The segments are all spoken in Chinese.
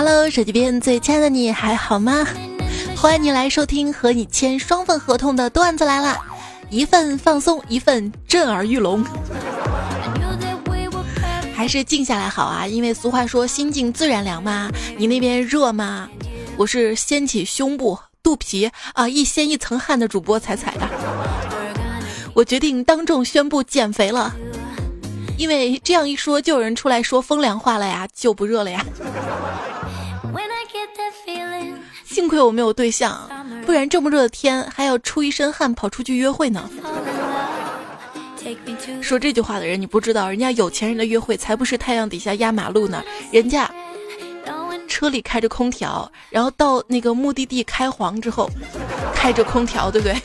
Hello，手机边最亲爱的你还好吗？欢迎你来收听和你签双份合同的段子来了，一份放松，一份震耳欲聋。还是静下来好啊，因为俗话说心静自然凉嘛。你那边热吗？我是掀起胸部、肚皮啊，一掀一层汗的主播彩彩的。我决定当众宣布减肥了，因为这样一说，就有人出来说风凉话了呀，就不热了呀。幸亏我没有对象，不然这么热的天还要出一身汗跑出去约会呢。说这句话的人，你不知道，人家有钱人的约会才不是太阳底下压马路呢，人家车里开着空调，然后到那个目的地开黄之后，开着空调，对不对？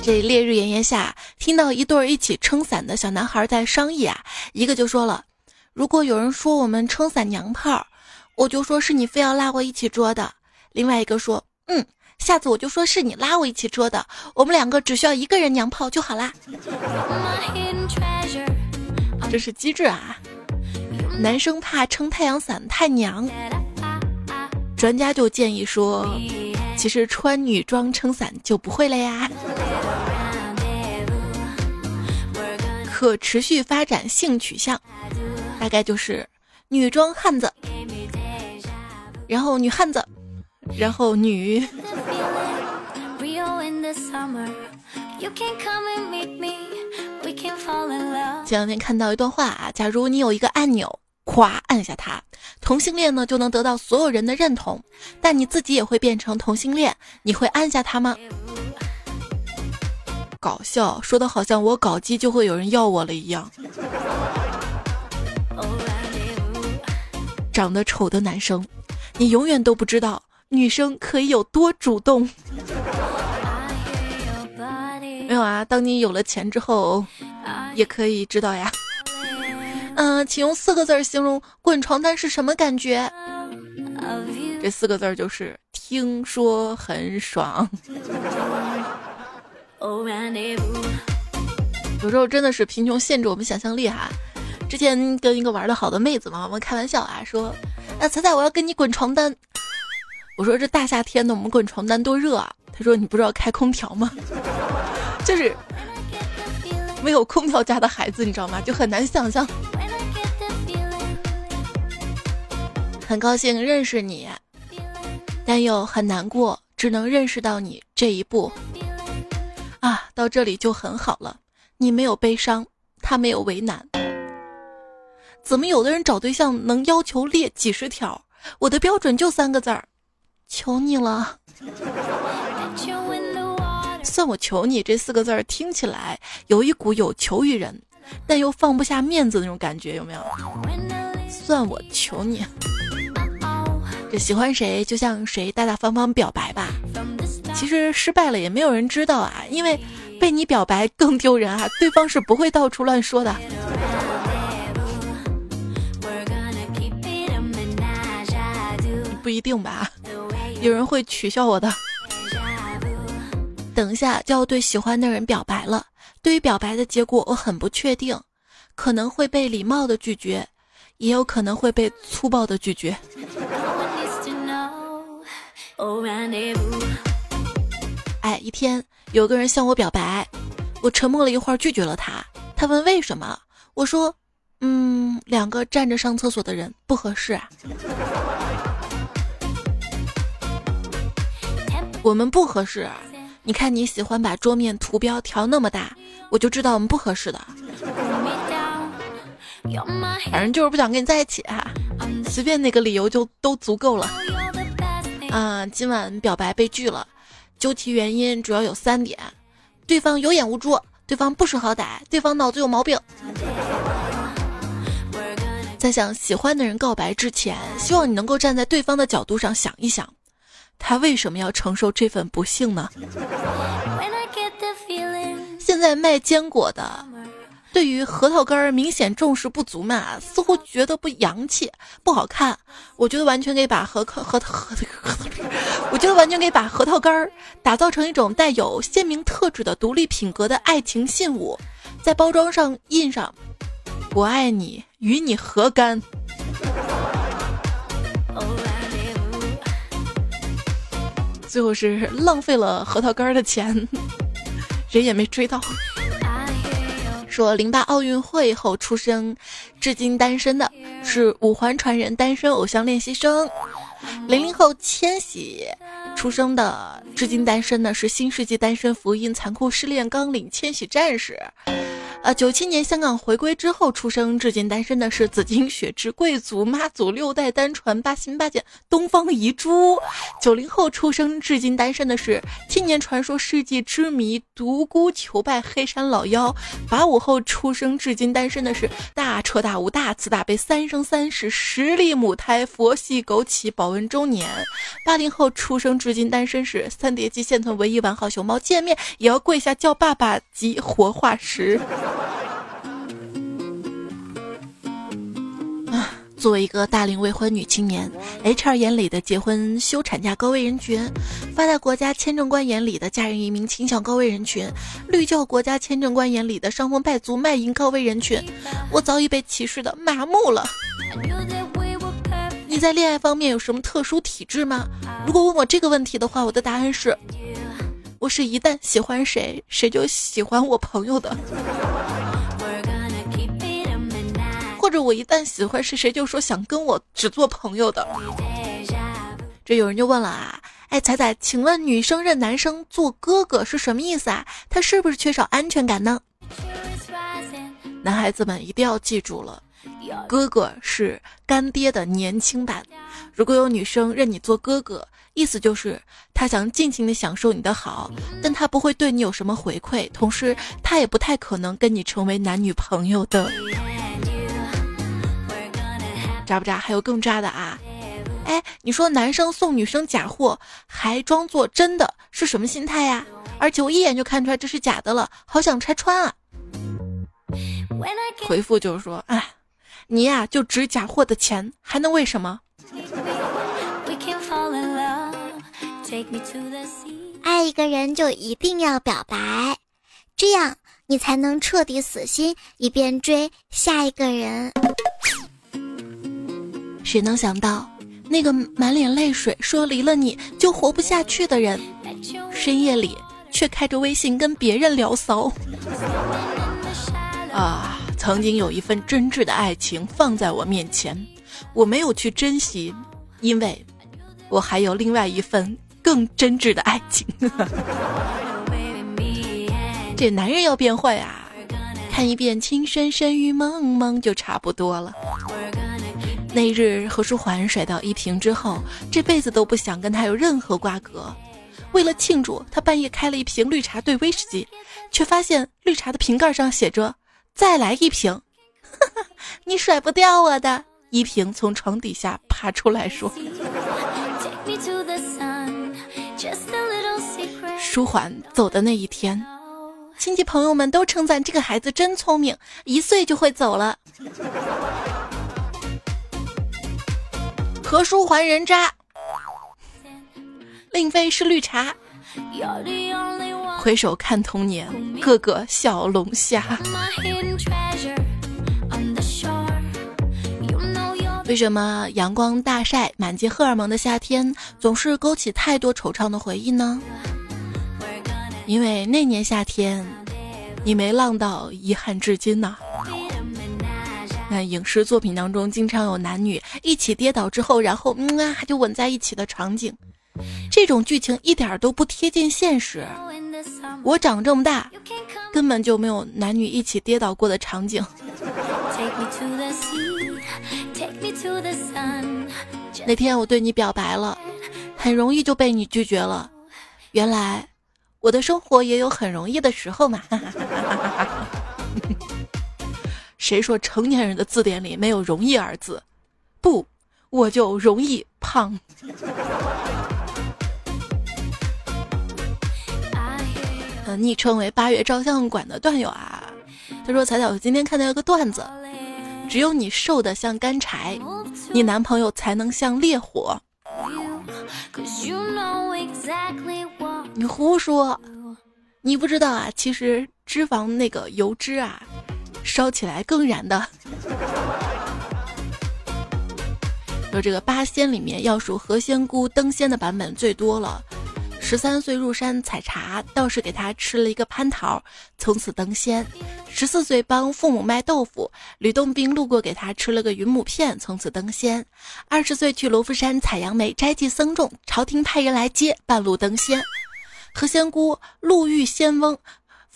这烈日炎炎下，听到一对儿一起撑伞的小男孩在商议啊，一个就说了：“如果有人说我们撑伞娘炮，我就说是你非要拉我一起捉的。”另外一个说：“嗯，下次我就说是你拉我一起捉的，我们两个只需要一个人娘炮就好啦。”这是机智啊！男生怕撑太阳伞太娘，专家就建议说，其实穿女装撑伞就不会了呀。可持续发展性取向，大概就是女装汉子，然后女汉子，然后女。前两天看到一段话啊，假如你有一个按钮，咵按下它，同性恋呢就能得到所有人的认同，但你自己也会变成同性恋，你会按下它吗？搞笑，说的好像我搞基就会有人要我了一样。长得丑的男生，你永远都不知道女生可以有多主动。没有啊，当你有了钱之后，也可以知道呀。嗯，请用四个字形容滚床单是什么感觉？这四个字就是听说很爽。有时候真的是贫穷限制我们想象力哈。之前跟一个玩的好的妹子嘛，我们开玩笑啊，说：“啊，彩彩，我要跟你滚床单。”我说：“这大夏天的，我们滚床单多热啊！”他说：“你不知道开空调吗？” 就是没有空调家的孩子，你知道吗？就很难想象。很高兴认识你，但又很难过，只能认识到你这一步。啊，到这里就很好了。你没有悲伤，他没有为难。怎么有的人找对象能要求列几十条？我的标准就三个字儿：求你了。算我求你这四个字儿听起来有一股有求于人，但又放不下面子那种感觉，有没有？算我求你。这喜欢谁就向谁大大方方表白吧。其实失败了也没有人知道啊，因为被你表白更丢人啊，对方是不会到处乱说的。不一定吧，有人会取笑我的。等一下就要对喜欢的人表白了，对于表白的结果我很不确定，可能会被礼貌的拒绝，也有可能会被粗暴的拒绝。哎，一天有个人向我表白，我沉默了一会儿，拒绝了他。他问为什么，我说，嗯，两个站着上厕所的人不合适啊。我们不合适，你看你喜欢把桌面图标调那么大，我就知道我们不合适的。反正就是不想跟你在一起哈，随便哪个理由就都足够了。啊，今晚表白被拒了，究其原因主要有三点：对方有眼无珠，对方不识好歹，对方脑子有毛病。在向喜欢的人告白之前，希望你能够站在对方的角度上想一想，他为什么要承受这份不幸呢？现在卖坚果的。对于核桃干儿明显重视不足嘛，似乎觉得不洋气、不好看。我觉得完全可以把核核核核，我觉得完全可以把核桃干儿打造成一种带有鲜明特质的独立品格的爱情信物，在包装上印上“我爱你，与你何干？最后是浪费了核桃干的钱，人也没追到。说零八奥运会后出生，至今单身的是五环传人单身偶像练习生。零零后千玺出生的，至今单身的是新世纪单身福音残酷失恋纲领千玺战士。呃，九七年香港回归之后出生，至今单身的是紫金血之贵族妈祖六代单传八心八箭东方遗珠。九零后出生，至今单身的是青年传说世纪之谜独孤求败黑山老妖。八五后出生，至今单身的是大彻大悟大慈大悲三生三世十里母胎佛系枸杞保温周年。八零后出生，至今单身是三叠纪现存唯一完好熊猫，见面也要跪下叫爸爸及活化石。啊，作为一个大龄未婚女青年，HR 眼里的结婚休产假高危人群，发达国家签证官眼里的家人移民倾向高危人群，绿教国家签证官眼里的伤风败俗卖淫高危人群，我早已被歧视的麻木了。你在恋爱方面有什么特殊体质吗？如果问我这个问题的话，我的答案是。我是一旦喜欢谁，谁就喜欢我朋友的，或者我一旦喜欢谁，谁就说想跟我只做朋友的。这有人就问了啊，哎，彩彩，请问女生认男生做哥哥是什么意思啊？他是不是缺少安全感呢？男孩子们一定要记住了，哥哥是干爹的年轻版。如果有女生认你做哥哥，意思就是他想尽情的享受你的好，但他不会对你有什么回馈，同时他也不太可能跟你成为男女朋友的。渣不渣？还有更渣的啊！哎，你说男生送女生假货还装作真的，是什么心态呀？而且我一眼就看出来这是假的了，好想拆穿啊！回复就是说，哎，你呀就值假货的钱，还能为什么？爱一个人就一定要表白，这样你才能彻底死心，以便追下一个人。谁能想到，那个满脸泪水说离了你就活不下去的人，深夜里却开着微信跟别人聊骚。啊，曾经有一份真挚的爱情放在我面前，我没有去珍惜，因为我还有另外一份。更真挚的爱情，这男人要变坏啊！看一遍《情深深雨蒙蒙》就差不多了。那日何书桓甩掉依萍之后，这辈子都不想跟他有任何瓜葛。为了庆祝，他半夜开了一瓶绿茶兑威士忌，却发现绿茶的瓶盖上写着“再来一瓶”。你甩不掉我的！依萍从床底下爬出来说。舒缓走的那一天，亲戚朋友们都称赞这个孩子真聪明，一岁就会走了。何书桓人渣，令妃是绿茶。回首看童年，个个小龙虾。为什么阳光大晒、满街荷尔蒙的夏天总是勾起太多惆怅的回忆呢？因为那年夏天，你没浪到，遗憾至今呐。那影视作品当中经常有男女一起跌倒之后，然后嗯啊就吻在一起的场景，这种剧情一点都不贴近现实。我长这么大，根本就没有男女一起跌倒过的场景。那天我对你表白了，很容易就被你拒绝了。原来我的生活也有很容易的时候嘛。谁说成年人的字典里没有“容易”二字？不，我就容易胖。昵称为“八月照相馆”的段友啊，他说：“彩彩，我今天看到一个段子。”只有你瘦的像干柴，你男朋友才能像烈火。你胡说，你不知道啊！其实脂肪那个油脂啊，烧起来更燃的。说这个八仙里面要数何仙姑登仙的版本最多了。十三岁入山采茶，道士给他吃了一个蟠桃，从此登仙。十四岁帮父母卖豆腐，吕洞宾路过给他吃了个云母片，从此登仙。二十岁去罗浮山采杨梅，斋祭僧众，朝廷派人来接，半路登仙。何仙姑路遇仙翁。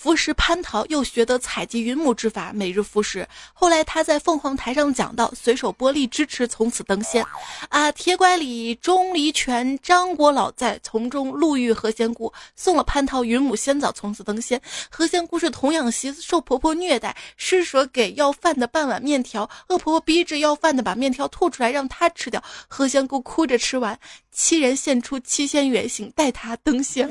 服食蟠桃，又学得采集云母之法，每日服食。后来他在凤凰台上讲道，随手剥荔枝吃，从此登仙。啊，铁拐李钟离权张国老在从中路遇何仙姑，送了蟠桃、云母、仙枣，从此登仙。何仙姑是童养媳，受婆婆虐待，施舍给要饭的半碗面条，恶婆婆逼着要饭的把面条吐出来让她吃掉，何仙姑哭着吃完，七人现出七仙原形，带她登仙。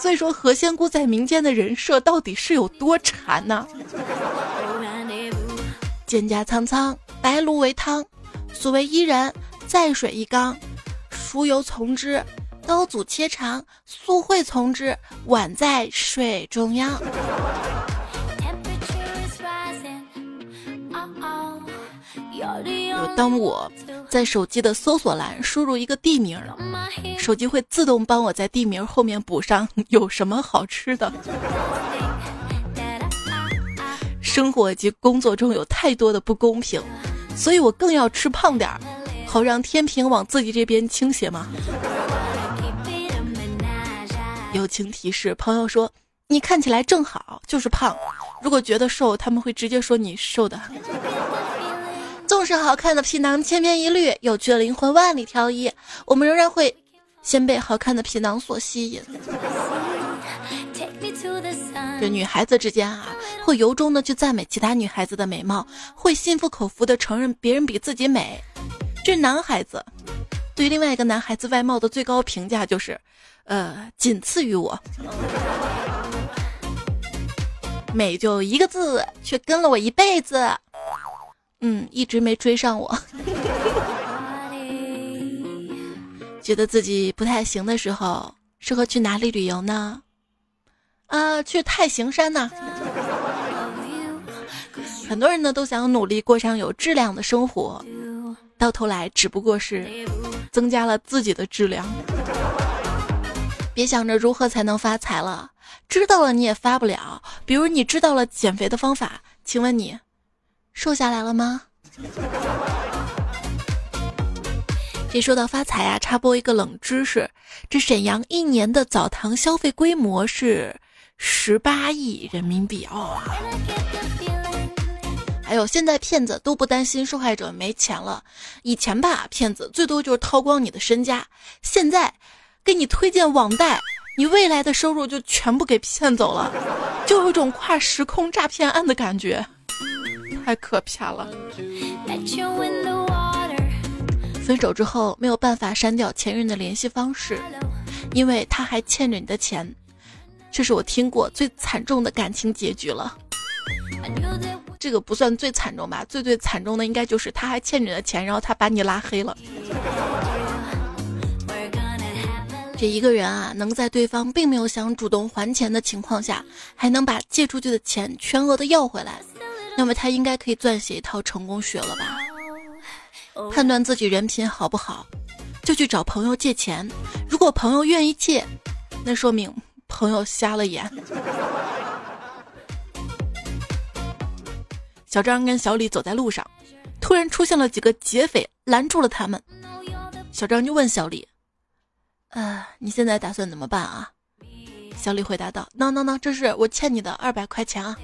所以说，何仙姑在民间的人设到底是有多馋呢？蒹葭苍苍，白露为汤。所谓伊人，在水一缸，熟油从之，刀俎切长，素会从之，宛在水中央。当我在手机的搜索栏输入一个地名，手机会自动帮我在地名后面补上 有什么好吃的。生活及工作中有太多的不公平，所以我更要吃胖点儿，好让天平往自己这边倾斜嘛。友情提示：朋友说你看起来正好，就是胖。如果觉得瘦，他们会直接说你瘦的。纵使好看的皮囊千篇一律，有趣的灵魂万里挑一，我们仍然会先被好看的皮囊所吸引。这女孩子之间啊，会由衷的去赞美其他女孩子的美貌，会心服口服的承认别人比自己美。这男孩子对另外一个男孩子外貌的最高评价就是，呃，仅次于我。美就一个字，却跟了我一辈子。嗯，一直没追上我。觉得自己不太行的时候，适合去哪里旅游呢？啊，去太行山呢。很多人呢都想努力过上有质量的生活，到头来只不过是增加了自己的质量。别想着如何才能发财了，知道了你也发不了。比如你知道了减肥的方法，请问你？瘦下来了吗？这说到发财啊，插播一个冷知识：这沈阳一年的澡堂消费规模是十八亿人民币哦。还有，现在骗子都不担心受害者没钱了。以前吧，骗子最多就是掏光你的身家；现在，给你推荐网贷，你未来的收入就全部给骗走了，就有一种跨时空诈骗案的感觉。太可怕了！分手之后没有办法删掉前任的联系方式，因为他还欠着你的钱。这是我听过最惨重的感情结局了。这个不算最惨重吧？最最惨重的应该就是他还欠你的钱，然后他把你拉黑了。这一个人啊，能在对方并没有想主动还钱的情况下，还能把借出去的钱全额的要回来。那么他应该可以撰写一套成功学了吧？判断自己人品好不好，就去找朋友借钱。如果朋友愿意借，那说明朋友瞎了眼。小张跟小李走在路上，突然出现了几个劫匪，拦住了他们。小张就问小李：“呃，你现在打算怎么办啊？”小李回答道：“：“no no no，，这是我欠你的二百块钱啊。”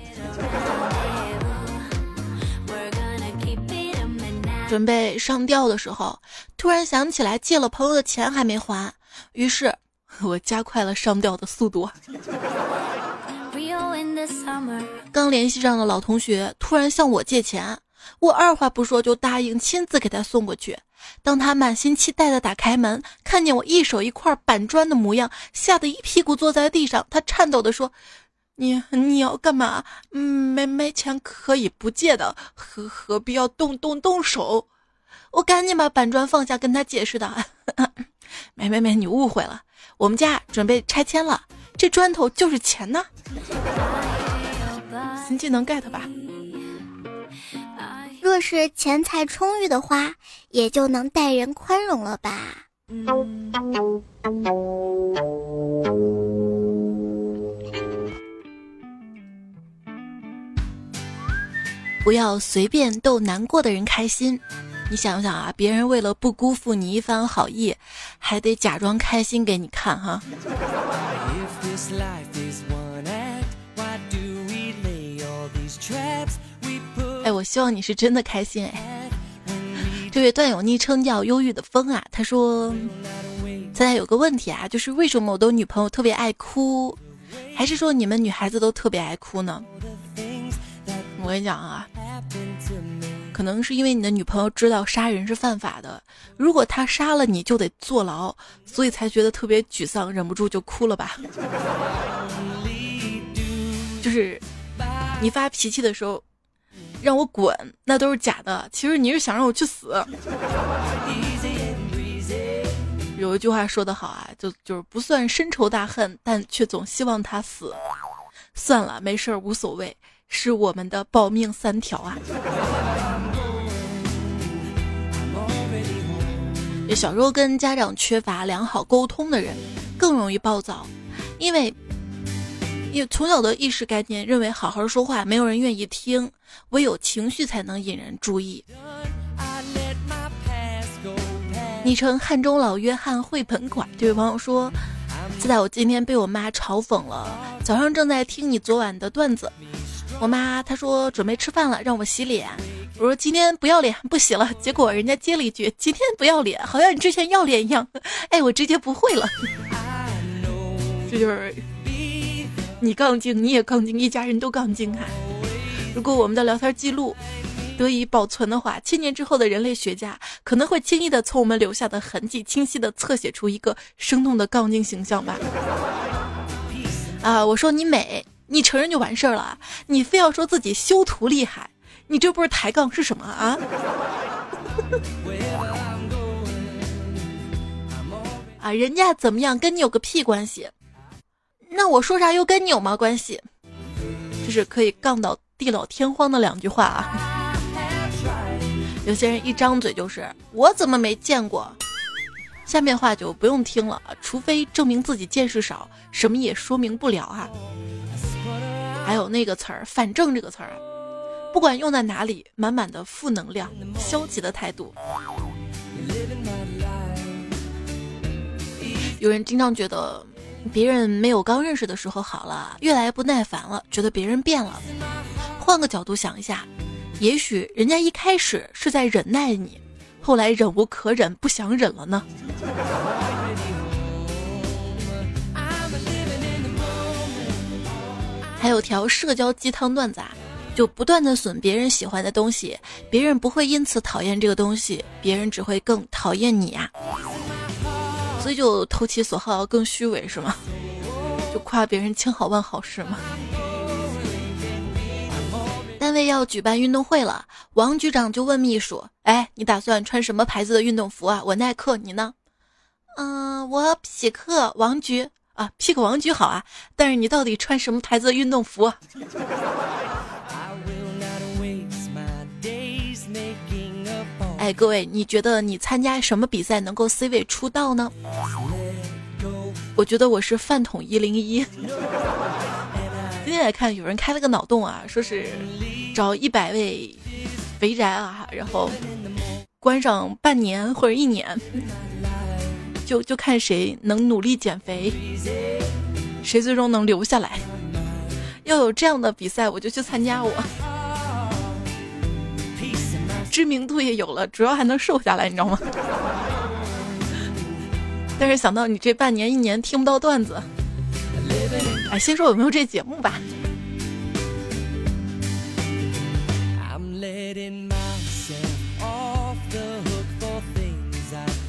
准备上吊的时候，突然想起来借了朋友的钱还没还，于是我加快了上吊的速度。刚联系上的老同学突然向我借钱，我二话不说就答应亲自给他送过去。当他满心期待的打开门，看见我一手一块板砖的模样，吓得一屁股坐在地上。他颤抖的说。你你要干嘛？嗯，没没钱可以不借的，何何必要动动动手？我赶紧把板砖放下，跟他解释道：“ 没没没，你误会了，我们家准备拆迁了，这砖头就是钱呢。”新技能 get 吧？若是钱财充裕的话，也就能待人宽容了吧。不要随便逗难过的人开心。你想想啊，别人为了不辜负你一番好意，还得假装开心给你看哈。哎，我希望你是真的开心哎。这位段友昵称叫忧郁的风啊，他说：“咱俩有个问题啊，就是为什么我的女朋友特别爱哭，还是说你们女孩子都特别爱哭呢？”我跟你讲啊。可能是因为你的女朋友知道杀人是犯法的，如果他杀了你就得坐牢，所以才觉得特别沮丧，忍不住就哭了吧。就是你发脾气的时候，让我滚，那都是假的。其实你是想让我去死。有一句话说得好啊，就就是不算深仇大恨，但却总希望他死。算了，没事儿，无所谓，是我们的保命三条啊。小时候跟家长缺乏良好沟通的人，更容易暴躁，因为，因为从小的意识概念认为好好说话没有人愿意听，唯有情绪才能引人注意。昵称汉中老约翰绘本馆这位朋友说：“自在我今天被我妈嘲讽了，早上正在听你昨晚的段子，我妈她说准备吃饭了，让我洗脸。”我说今天不要脸，不洗了。结果人家接了一句：“今天不要脸，好像你之前要脸一样。”哎，我直接不会了。这就是你杠精，你也杠精，一家人都杠精啊！如果我们的聊天记录得以保存的话，千年之后的人类学家可能会轻易的从我们留下的痕迹，清晰的侧写出一个生动的杠精形象吧。啊，我说你美，你承认就完事儿了，你非要说自己修图厉害。你这不是抬杠是什么啊？啊，人家怎么样跟你有个屁关系？那我说啥又跟你有毛关系？这是可以杠到地老天荒的两句话啊！有些人一张嘴就是我怎么没见过，下面话就不用听了，除非证明自己见识少，什么也说明不了啊。还有那个词儿，反正这个词儿。不管用在哪里，满满的负能量、消极的态度。有人经常觉得别人没有刚认识的时候好了，越来越不耐烦了，觉得别人变了。换个角度想一下，也许人家一开始是在忍耐你，后来忍无可忍，不想忍了呢。还有条社交鸡汤段子啊。就不断的损别人喜欢的东西，别人不会因此讨厌这个东西，别人只会更讨厌你呀。所以就投其所好，更虚伪是吗？就夸别人千好万好是吗？单位要举办运动会了，王局长就问秘书：“哎，你打算穿什么牌子的运动服啊？”我耐克，你呢？嗯，我匹克。王局啊，匹克王局好啊，但是你到底穿什么牌子的运动服？哎，各位，你觉得你参加什么比赛能够 C 位出道呢？我觉得我是饭桶一零一。今天来看，有人开了个脑洞啊，说是找一百位肥宅啊，然后关上半年或者一年，就就看谁能努力减肥，谁最终能留下来。要有这样的比赛，我就去参加我。知名度也有了，主要还能瘦下来，你知道吗？但是想到你这半年一年听不到段子，哎，先说有没有这节目吧。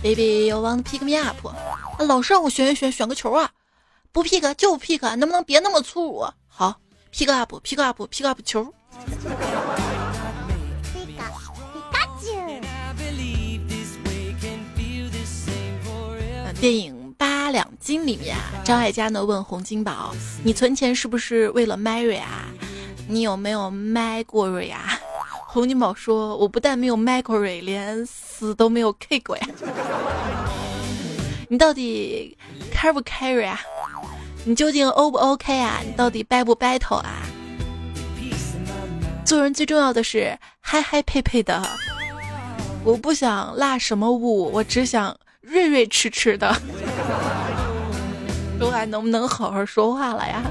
Baby，you want pick me up？老是让我选选选选个球啊！不 pick 就 pick，能不能别那么粗鲁？好，pick up，pick up，pick up 球。电影《八两金》里面啊，张艾嘉呢问洪金宝：“你存钱是不是为了 Mary 啊？你有没有 Mary 啊？” 洪金宝说：“我不但没有 Mercury，连死都没有 K 过呀。你到底 care 不 care 啊？你究竟 O 不 OK 啊？你到底 battle 不 battle 啊？做人最重要的是嗨嗨配配的。我不想拉什么物，我只想瑞瑞痴痴的。说话能不能好好说话了呀？”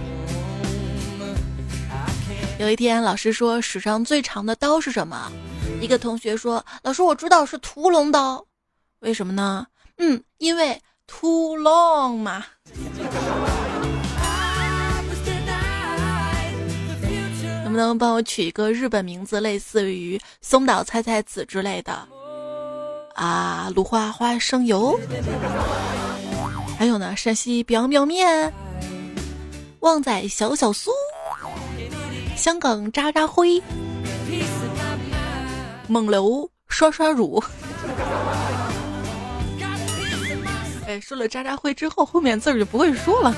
有一天，老师说史上最长的刀是什么？一个同学说：“老师，我知道是屠龙刀。为什么呢？嗯，因为 too long 嘛。能不能帮我取一个日本名字，类似于松岛菜菜子之类的？啊，芦花花生油。还有呢，陕西表表面，旺仔小小酥。香港渣渣辉，蒙流刷刷乳。哎，说了渣渣辉之后，后面字儿就不会说了。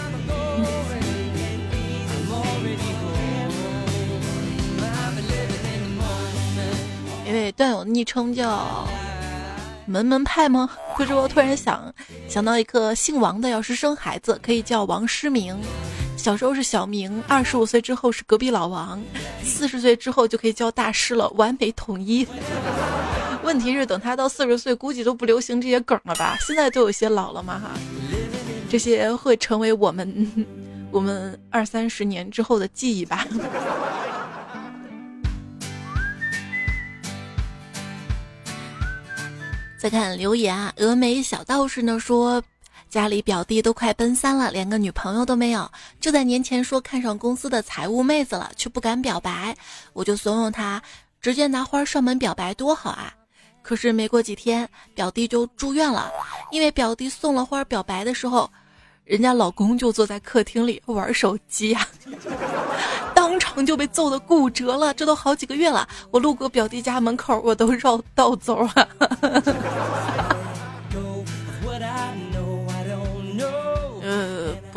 因为段友昵称叫门门派吗？或者我突然想想到一个姓王的，要是生孩子可以叫王诗明。小时候是小明，二十五岁之后是隔壁老王，四十岁之后就可以叫大师了，完美统一。问题是等他到四十岁，估计都不流行这些梗了吧？现在都有些老了嘛哈，这些会成为我们我们二三十年之后的记忆吧。再看留言啊，峨眉小道士呢说。家里表弟都快奔三了，连个女朋友都没有。就在年前说看上公司的财务妹子了，却不敢表白。我就怂恿他直接拿花上门表白，多好啊！可是没过几天，表弟就住院了，因为表弟送了花表白的时候，人家老公就坐在客厅里玩手机呀，当场就被揍得骨折了。这都好几个月了，我路过表弟家门口，我都绕道走啊。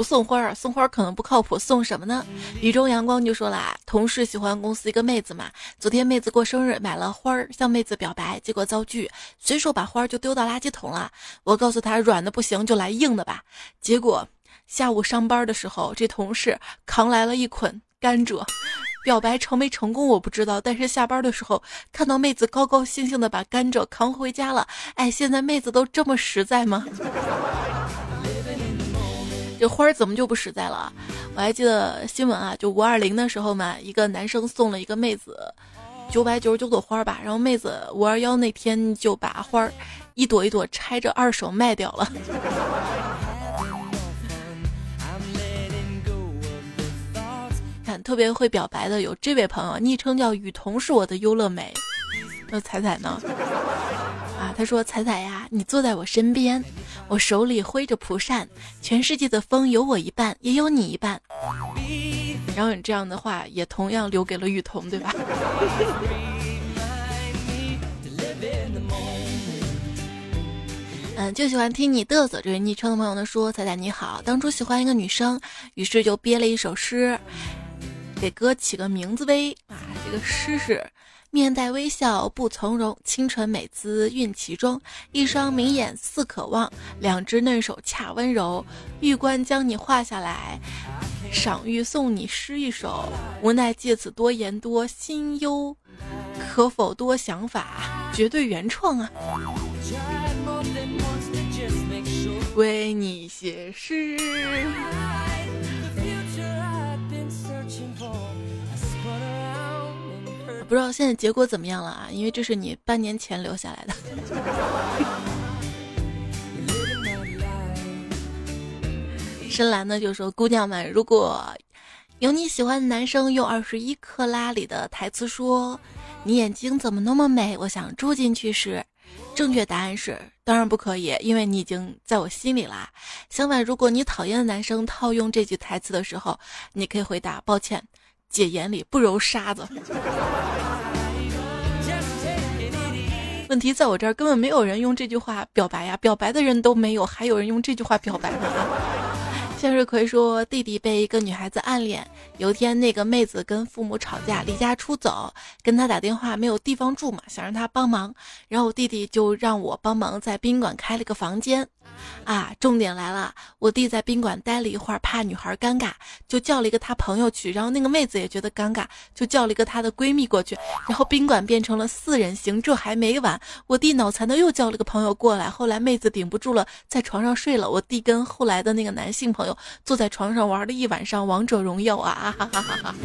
不送花儿，送花可能不靠谱，送什么呢？雨中阳光就说啦，同事喜欢公司一个妹子嘛，昨天妹子过生日，买了花儿向妹子表白，结果遭拒，随手把花儿就丢到垃圾桶了。我告诉他软的不行就来硬的吧，结果下午上班的时候，这同事扛来了一捆甘蔗，表白成没成功我不知道，但是下班的时候看到妹子高高兴兴的把甘蔗扛回家了，哎，现在妹子都这么实在吗？这花儿怎么就不实在了？我还记得新闻啊，就五二零的时候嘛，一个男生送了一个妹子九百九十九朵花吧，然后妹子五二幺那天就把花儿一朵一朵拆着二手卖掉了。看特别会表白的有这位朋友，昵称叫雨桐，是我的优乐美。那彩彩呢？他说：“彩彩呀，你坐在我身边，我手里挥着蒲扇，全世界的风有我一半，也有你一半。”然后你这样的话，也同样留给了雨桐，对吧？嗯，就喜欢听你嘚瑟。这位昵称的朋友呢说：“彩彩你好，当初喜欢一个女生，于是就憋了一首诗，给哥起个名字呗。啊，这个诗是。”面带微笑不从容，清纯美姿蕴其中。一双明眼似渴望，两只嫩手恰温柔。玉官将你画下来，赏玉送你诗一首。无奈借此多言多，心忧，可否多想法？绝对原创啊！为你写诗。不知道现在结果怎么样了啊？因为这是你半年前留下来的。深蓝呢就说：“姑娘们，如果有你喜欢的男生用二十一克拉里的台词说‘你眼睛怎么那么美’，我想住进去时，正确答案是当然不可以，因为你已经在我心里啦。相反，如果你讨厌的男生套用这句台词的时候，你可以回答：抱歉。”姐眼里不揉沙子。问题在我这儿根本没有人用这句话表白呀，表白的人都没有，还有人用这句话表白吗？向日葵说，弟弟被一个女孩子暗恋，有一天那个妹子跟父母吵架，离家出走，跟他打电话没有地方住嘛，想让他帮忙，然后我弟弟就让我帮忙在宾馆开了个房间。啊，重点来了！我弟在宾馆待了一会儿，怕女孩尴尬，就叫了一个他朋友去。然后那个妹子也觉得尴尬，就叫了一个她的闺蜜过去。然后宾馆变成了四人行。这还没完，我弟脑残的又叫了个朋友过来。后来妹子顶不住了，在床上睡了。我弟跟后来的那个男性朋友坐在床上玩了一晚上王者荣耀啊！哈哈哈哈！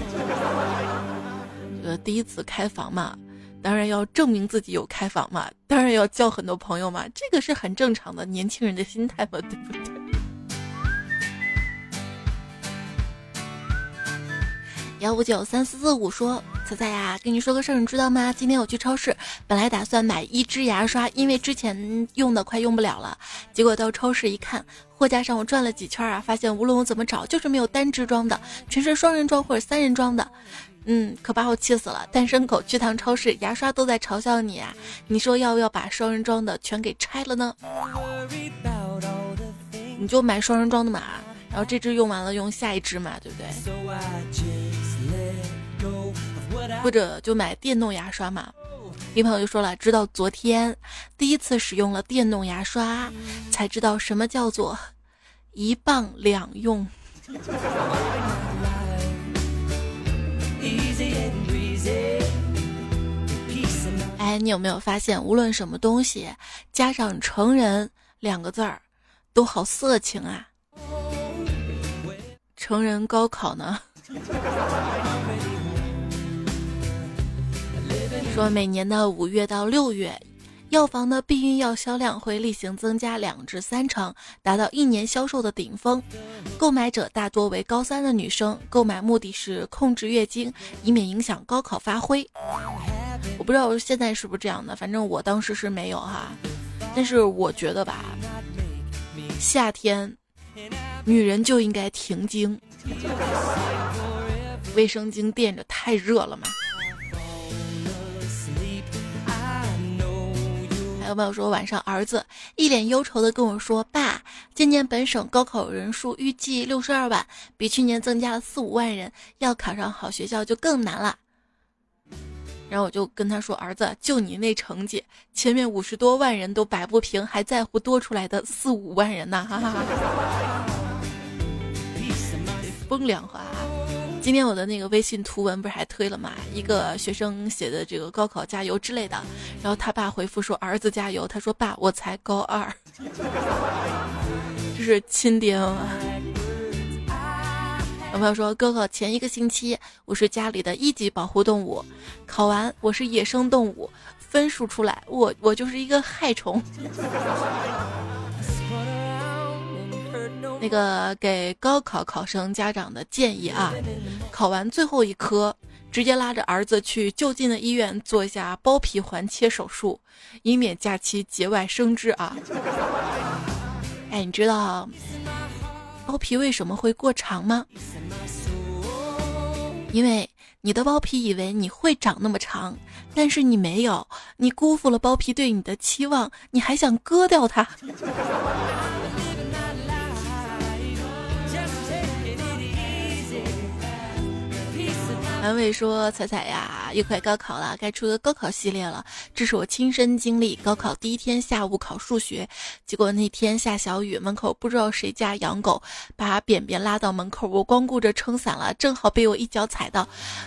这 个第一次开房嘛。当然要证明自己有开房嘛，当然要交很多朋友嘛，这个是很正常的年轻人的心态嘛，对不对？幺五九三四四五说：“彩彩呀，跟你说个事儿，你知道吗？今天我去超市，本来打算买一支牙刷，因为之前用的快用不了了。结果到超市一看，货架上我转了几圈啊，发现无论我怎么找，就是没有单支装的，全是双人装或者三人装的。”嗯，可把我气死了！单身狗去趟超市，牙刷都在嘲笑你啊！你说要不要把双人装的全给拆了呢？你就买双人装的嘛，然后这支用完了用下一支嘛，对不对？或者就买电动牙刷嘛。一朋友就说了，直到昨天第一次使用了电动牙刷，才知道什么叫做一棒两用。你有没有发现，无论什么东西加上“成人”两个字儿，都好色情啊？成人高考呢？说每年的五月到六月。药房的避孕药销量会例行增加两至三成，达到一年销售的顶峰。购买者大多为高三的女生，购买目的是控制月经，以免影响高考发挥。我不知道现在是不是这样的，反正我当时是没有哈。但是我觉得吧，夏天女人就应该停经，卫生巾垫着太热了嘛。还有朋友说晚上儿子一脸忧愁的跟我说：“爸，今年本省高考人数预计六十二万，比去年增加了四五万人，要考上好学校就更难了。”然后我就跟他说：“儿子，就你那成绩，前面五十多万人都摆不平，还在乎多出来的四五万人呢？”哈哈，风凉话。今天我的那个微信图文不是还推了吗？一个学生写的这个高考加油之类的，然后他爸回复说儿子加油。他说爸，我才高二，这是亲爹吗？有朋友说高考前一个星期我是家里的一级保护动物，考完我是野生动物，分数出来我我就是一个害虫。那个给高考考生家长的建议啊，考完最后一科，直接拉着儿子去就近的医院做一下包皮环切手术，以免假期节外生枝啊。哎，你知道包皮为什么会过长吗？因为你的包皮以为你会长那么长，但是你没有，你辜负了包皮对你的期望，你还想割掉它。安慰说：“彩彩呀，又快高考了，该出个高考系列了。这是我亲身经历，高考第一天下午考数学，结果那天下小雨，门口不知道谁家养狗，把便便拉到门口，我光顾着撑伞了，正好被我一脚踩到，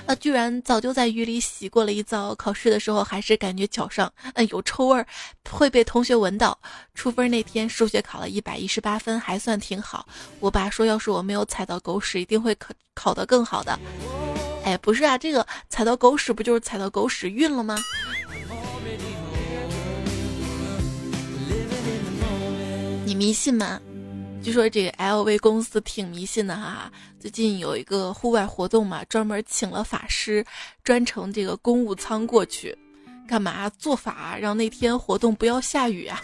啊，居然早就在雨里洗过了一遭。考试的时候还是感觉脚上，嗯，有臭味，会被同学闻到。出分那天数学考了一百一十八分，还算挺好。我爸说，要是我没有踩到狗屎，一定会考考得更好的。”哎，不是啊，这个踩到狗屎不就是踩到狗屎运了吗？你迷信吗？据说这个 LV 公司挺迷信的哈。最近有一个户外活动嘛，专门请了法师，专程这个公务舱过去，干嘛做法，让那天活动不要下雨啊。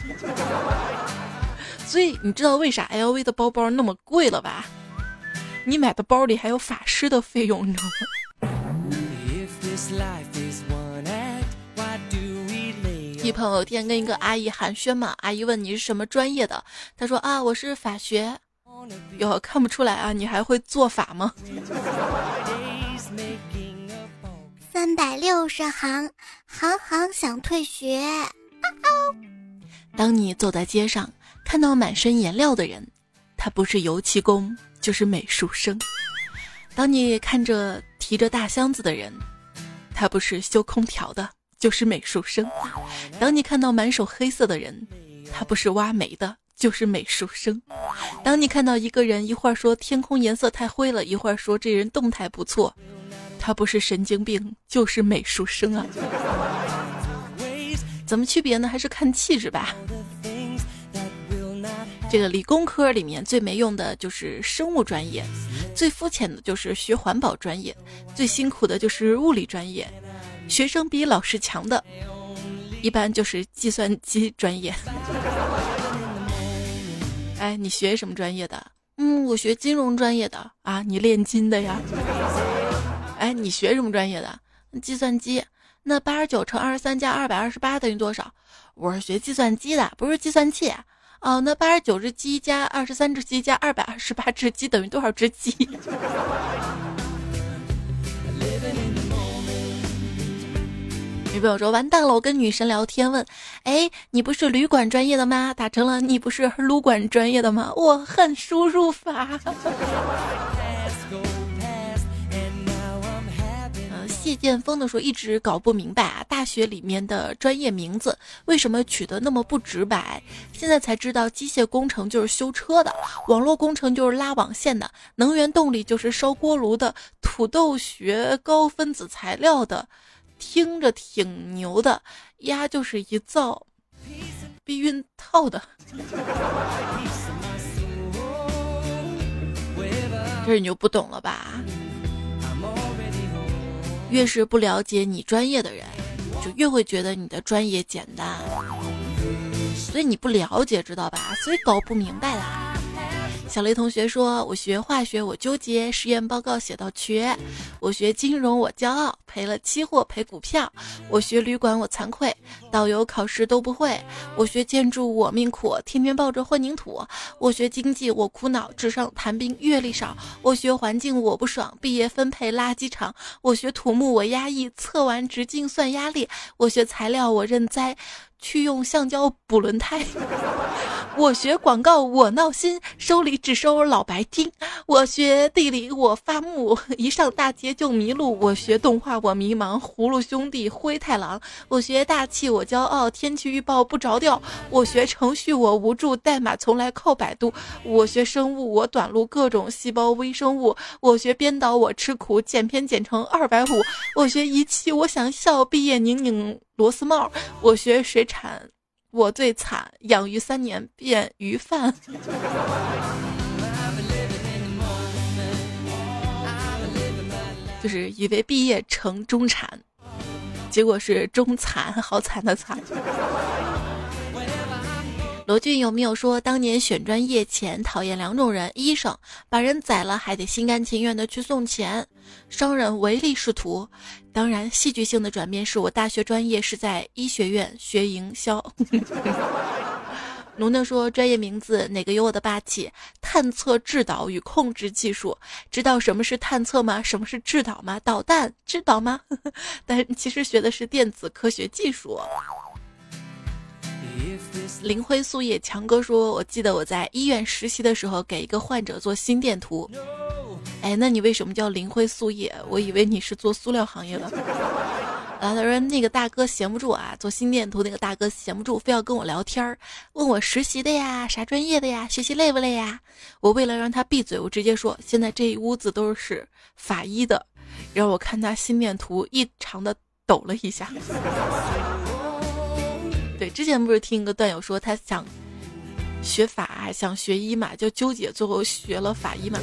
所以你知道为啥 LV 的包包那么贵了吧？你买的包里还有法师的费用，你知道吗？一朋友天跟一个阿姨寒暄嘛，阿姨问你是什么专业的，他说啊我是法学，哟，看不出来啊，你还会做法吗？三百六十行，行行想退学。当你走在街上，看到满身颜料的人，他不是油漆工，就是美术生；当你看着提着大箱子的人，他不是修空调的，就是美术生；当你看到满手黑色的人，他不是挖煤的，就是美术生；当你看到一个人一会儿说天空颜色太灰了，一会儿说这人动态不错，他不是神经病，就是美术生啊。怎么区别呢？还是看气质吧。这个理工科里面最没用的就是生物专业，最肤浅的就是学环保专业，最辛苦的就是物理专业。学生比老师强的，一般就是计算机专业。哎，你学什么专业的？嗯，我学金融专业的啊。你炼金的呀？哎，你学什么专业的？计算机。那八十九乘二十三加二百二十八等于多少？我是学计算机的，不是计算器。哦，那八十九只鸡加二十三只鸡加二百二十八只鸡等于多少只鸡？女朋友说完蛋了，我跟女神聊天问，哎，你不是旅馆专业的吗？打成了你不是撸管专业的吗？我恨输入法。谢剑锋的时候一直搞不明白啊，大学里面的专业名字为什么取得那么不直白？现在才知道，机械工程就是修车的，网络工程就是拉网线的，能源动力就是烧锅炉的，土豆学高分子材料的，听着挺牛的，呀就是一造避孕套的，这你就不懂了吧？越是不了解你专业的人，就越会觉得你的专业简单，所以你不了解，知道吧？所以搞不明白啦。小雷同学说：“我学化学，我纠结；实验报告写到缺。我学金融，我骄傲；赔了期货，赔股票。我学旅馆，我惭愧；导游考试都不会。我学建筑，我命苦，天天抱着混凝土。我学经济，我苦恼，纸上谈兵，阅历少。我学环境，我不爽，毕业分配垃圾场。我学土木，我压抑，测完直径算压力。我学材料，我认栽。”去用橡胶补轮胎。我学广告，我闹心，收礼只收老白金。我学地理，我发木，一上大街就迷路。我学动画，我迷茫，葫芦兄弟，灰太狼。我学大气，我骄傲，天气预报不着调。我学程序，我无助，代码从来靠百度。我学生物，我短路，各种细胞微生物。我学编导，我吃苦，剪片剪成二百五。我学仪器，我想笑，毕业拧拧。螺丝帽，我学水产，我最惨，养鱼三年变鱼贩，就是以为毕业成中产，结果是中残，好惨的惨。罗俊有没有说，当年选专业前讨厌两种人：医生把人宰了还得心甘情愿的去送钱；商人唯利是图。当然，戏剧性的转变是我大学专业是在医学院学营销。农农说，专业名字哪个有我的霸气？探测制导与控制技术。知道什么是探测吗？什么是制导吗？导弹制导吗？但其实学的是电子科学技术。林辉素叶强哥说：“我记得我在医院实习的时候，给一个患者做心电图。哎，那你为什么叫林辉素叶？我以为你是做塑料行业的。啊，他说那个大哥闲不住啊，做心电图那个大哥闲不住，非要跟我聊天儿，问我实习的呀，啥专业的呀，学习累不累呀？我为了让他闭嘴，我直接说现在这一屋子都是法医的。然后我看他心电图异常的抖了一下。”对，之前不是听一个段友说他想学法，想学医嘛，就纠结，最后学了法医嘛。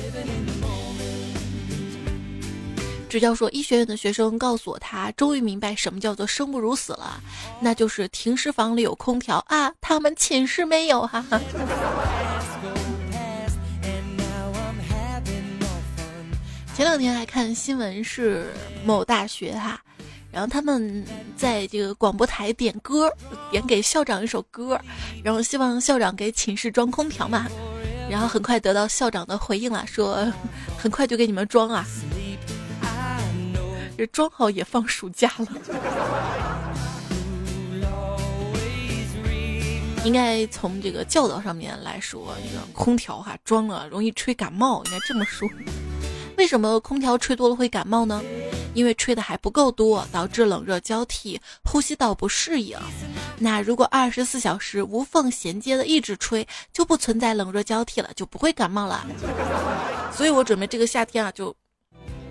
支教说，医学院的学生告诉我，他终于明白什么叫做生不如死了，那就是停尸房里有空调啊，他们寝室没有哈。前两天还看新闻，是某大学哈。然后他们在这个广播台点歌，点给校长一首歌，然后希望校长给寝室装空调嘛。然后很快得到校长的回应了，说很快就给你们装啊，这装好也放暑假了。应该从这个教导上面来说，这个空调哈装了容易吹感冒，应该这么说。为什么空调吹多了会感冒呢？因为吹的还不够多，导致冷热交替，呼吸道不适应。那如果二十四小时无缝衔接的一直吹，就不存在冷热交替了，就不会感冒了。所以我准备这个夏天啊，就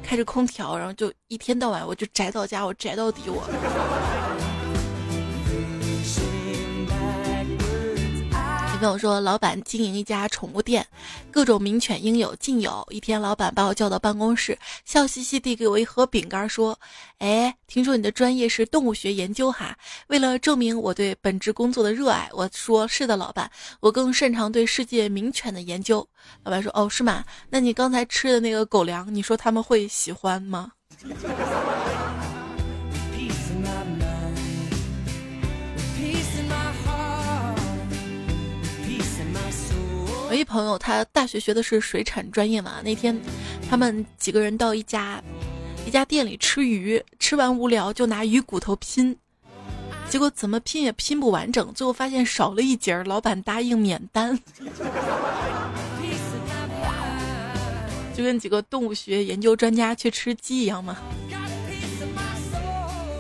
开着空调，然后就一天到晚我就宅到家，我宅到底我。朋友说，老板经营一家宠物店，各种名犬应有尽有。一天，老板把我叫到办公室，笑嘻嘻地给我一盒饼干，说：“哎，听说你的专业是动物学研究哈？为了证明我对本职工作的热爱，我说是的，老板，我更擅长对世界名犬的研究。”老板说：“哦，是吗？那你刚才吃的那个狗粮，你说他们会喜欢吗？”我一朋友，他大学学的是水产专业嘛。那天，他们几个人到一家一家店里吃鱼，吃完无聊就拿鱼骨头拼，结果怎么拼也拼不完整，最后发现少了一截儿，老板答应免单，就跟几个动物学研究专家去吃鸡一样嘛。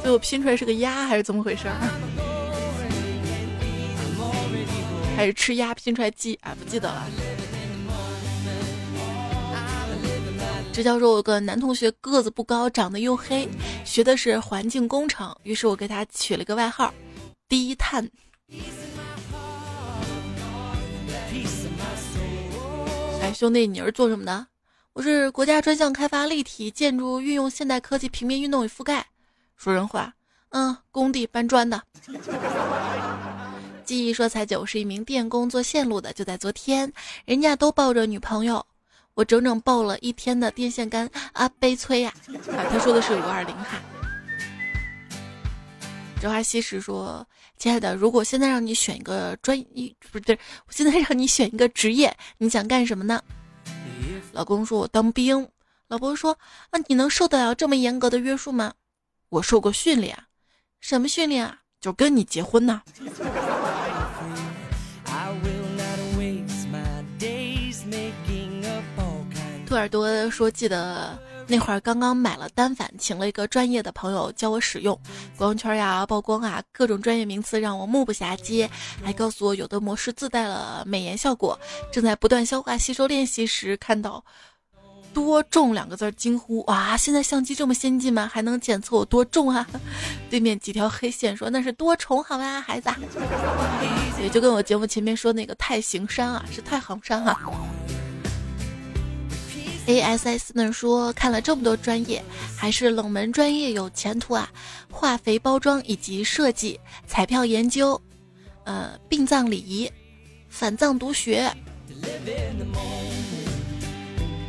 最后拼出来是个鸭还是怎么回事？还是吃鸭拼出来鸡啊？不记得了。支教说，我有个男同学个子不高，长得又黑，学的是环境工程，于是我给他取了个外号“低碳”。哎，兄弟，你是做什么的？我是国家专项开发立体建筑运用现代科技平面运动与覆盖。说人话，嗯，工地搬砖的。记忆说：“彩九是一名电工，做线路的。就在昨天，人家都抱着女朋友，我整整抱了一天的电线杆啊，悲催呀！啊，他说的是五二零哈。”哲华西时说：“亲爱的，如果现在让你选一个专一，不是，我现在让你选一个职业，你想干什么呢？”老公说：“我当兵。”老婆说：“啊，你能受得了这么严格的约束吗？”我受过训练，什么训练啊？就跟你结婚呢。耳朵说：“记得那会儿刚刚买了单反，请了一个专业的朋友教我使用光圈呀、曝光啊，各种专业名词让我目不暇接，还告诉我有的模式自带了美颜效果。正在不断消化吸收练习时，看到‘多重’两个字，惊呼：哇！现在相机这么先进吗？还能检测我多重啊？对面几条黑线说那是多重，好吧，孩子。也就跟我节目前面说那个太行山啊，是太行山哈。” A S S 呢说看了这么多专业，还是冷门专业有前途啊！化肥包装以及设计、彩票研究，呃，殡葬礼仪、反藏毒学，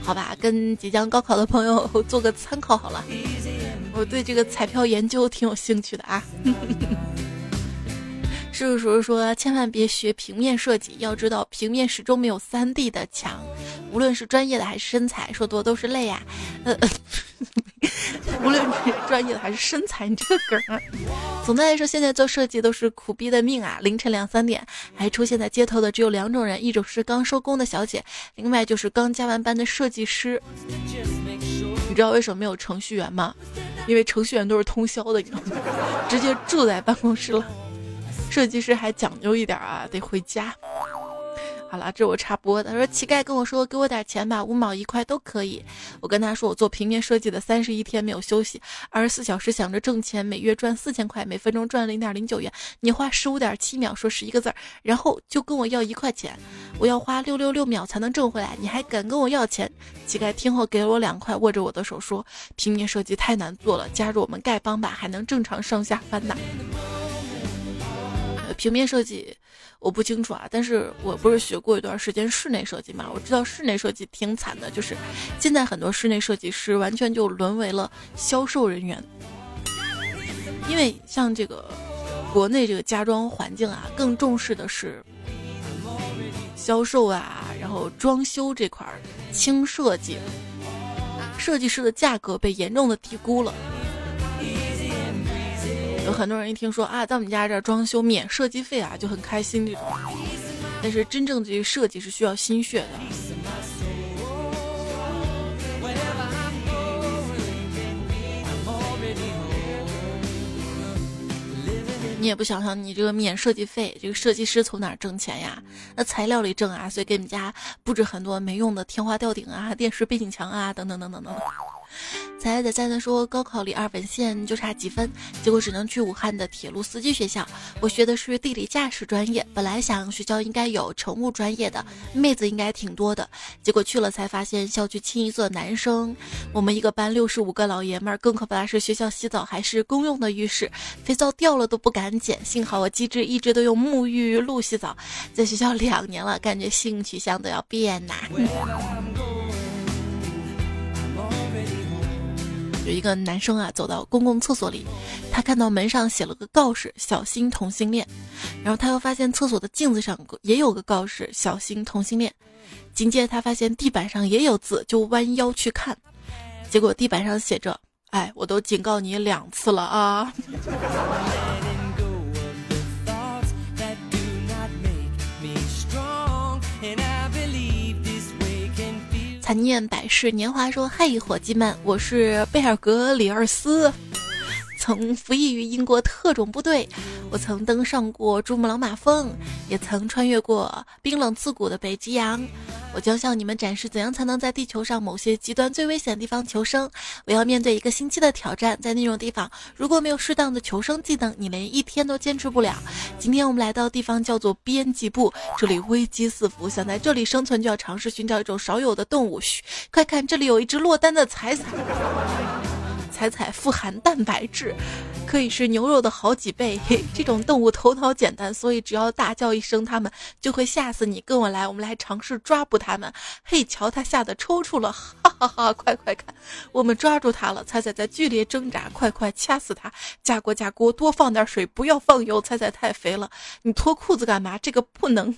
好吧，跟即将高考的朋友做个参考好了。我对这个彩票研究挺有兴趣的啊。叔叔说：“千万别学平面设计，要知道平面始终没有三 D 的强。无论是专业的还是身材，说多都是泪呀。呃，无论是专业的还是身材，你这个梗。总的来说，现在做设计都是苦逼的命啊！凌晨两三点还出现在街头的只有两种人：一种是刚收工的小姐，另外就是刚加完班的设计师。你知道为什么没有程序员吗？因为程序员都是通宵的，你知道吗？直接住在办公室了。”设计师还讲究一点啊，得回家。好了，这我插播的。他说乞丐跟我说，给我点钱吧，五毛一块都可以。我跟他说，我做平面设计的三十一天没有休息，二十四小时想着挣钱，每月赚四千块，每分钟赚零点零九元。你花十五点七秒说十一个字儿，然后就跟我要一块钱，我要花六六六秒才能挣回来，你还敢跟我要钱？乞丐听后给了我两块，握着我的手说：“平面设计太难做了，加入我们丐帮吧，还能正常上下班呢。”平面设计我不清楚啊，但是我不是学过一段时间室内设计嘛，我知道室内设计挺惨的，就是现在很多室内设计师完全就沦为了销售人员，因为像这个国内这个家装环境啊，更重视的是销售啊，然后装修这块轻设计，设计师的价格被严重的低估了。有很多人一听说啊，在我们家这装修免设计费啊，就很开心这种。但是真正这个设计是需要心血的。你也不想想，你这个免设计费，这个设计师从哪儿挣钱呀？那材料里挣啊，所以给你们家布置很多没用的天花吊顶啊、电视背景墙啊，等等等等等等。彩彩在在说高考离二本线就差几分，结果只能去武汉的铁路司机学校。我学的是地理驾驶专业，本来想学校应该有乘务专业的，妹子应该挺多的。结果去了才发现校区清一色男生。我们一个班六十五个老爷们儿，更可怕的是学校洗澡还是公用的浴室，肥皂掉了都不敢捡。幸好我机智一直都用沐浴露洗澡，在学校两年了，感觉性取向都要变呐。有一个男生啊，走到公共厕所里，他看到门上写了个告示：“小心同性恋。”然后他又发现厕所的镜子上也有个告示：“小心同性恋。”紧接着他发现地板上也有字，就弯腰去看，结果地板上写着：“哎，我都警告你两次了啊！”念百世年华说：“嘿，伙计们，我是贝尔格里尔斯，曾服役于英国特种部队。我曾登上过珠穆朗玛峰，也曾穿越过冰冷刺骨的北极洋。”我将向你们展示怎样才能在地球上某些极端最危险的地方求生。我要面对一个星期的挑战，在那种地方，如果没有适当的求生技能，你连一天都坚持不了。今天我们来到的地方叫做编辑部，这里危机四伏，想在这里生存就要尝试寻找一种少有的动物。嘘，快看，这里有一只落单的彩彩。彩彩富含蛋白质，可以是牛肉的好几倍。这种动物头脑简单，所以只要大叫一声，它们就会吓死你。跟我来，我们来尝试抓捕它们。嘿，瞧，它吓得抽搐了，哈哈哈！快快看，我们抓住它了。彩彩在剧烈挣扎，快快掐死它！加锅加锅，多放点水，不要放油。彩彩太肥了，你脱裤子干嘛？这个不能。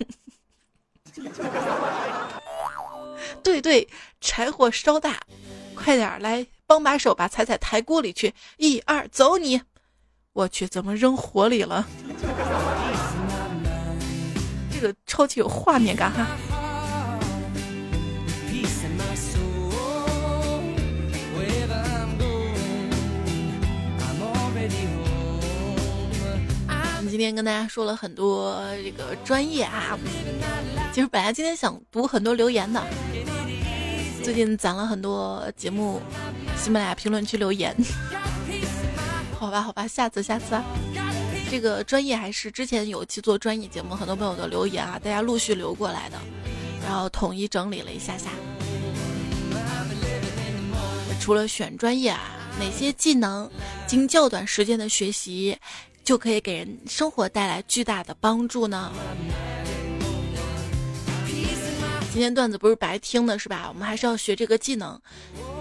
对对，柴火烧大，快点来。帮把手把彩彩抬锅里去，一二走你！我去，怎么扔火里了？这个超级有画面感哈！我们今天跟大家说了很多这个专业啊，其实本来今天想读很多留言的。最近攒了很多节目，喜马拉雅评论区留言，好吧，好吧，下次下次啊。这个专业还是之前有期做专业节目，很多朋友的留言啊，大家陆续留过来的，然后统一整理了一下下。除了选专业啊，哪些技能经较短时间的学习就可以给人生活带来巨大的帮助呢？今天段子不是白听的，是吧？我们还是要学这个技能，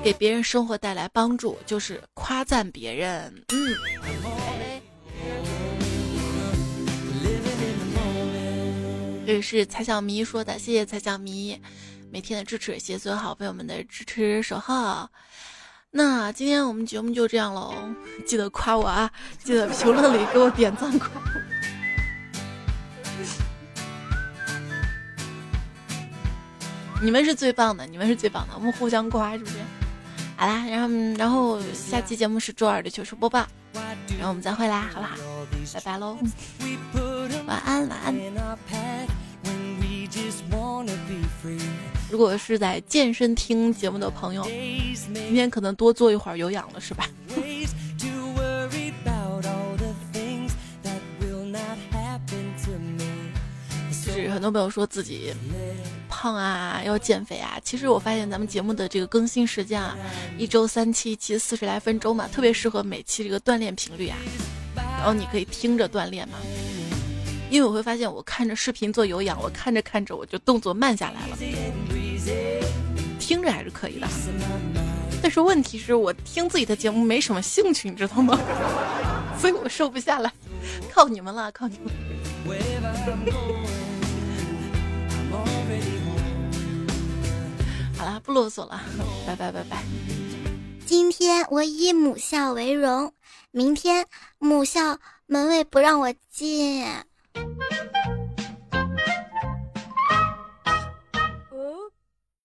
给别人生活带来帮助，就是夸赞别人。嗯。这是蔡小迷说的，谢谢蔡小迷每天的支持，谢谢所有好朋友们的支持守候。那今天我们节目就这样喽，记得夸我啊，记得评论里给我点赞夸。你们是最棒的，你们是最棒的，我们互相夸，是不是？好啦，然后然后下期节目是周二的糗事播报，然后我们再会啦，好不好？拜拜喽，晚安晚安。如果是在健身听节目的朋友，今天可能多做一会儿有氧了，是吧？就是很多朋友说自己。胖啊，要减肥啊！其实我发现咱们节目的这个更新时间啊，一周三期，期四十来分钟嘛，特别适合每期这个锻炼频率啊。然后你可以听着锻炼嘛，因为我会发现，我看着视频做有氧，我看着看着我就动作慢下来了。听着还是可以的，但是问题是我听自己的节目没什么兴趣，你知道吗？所以我瘦不下来，靠你们了，靠你们。不啰嗦了，拜拜拜拜。今天我以母校为荣，明天母校门卫不让我进。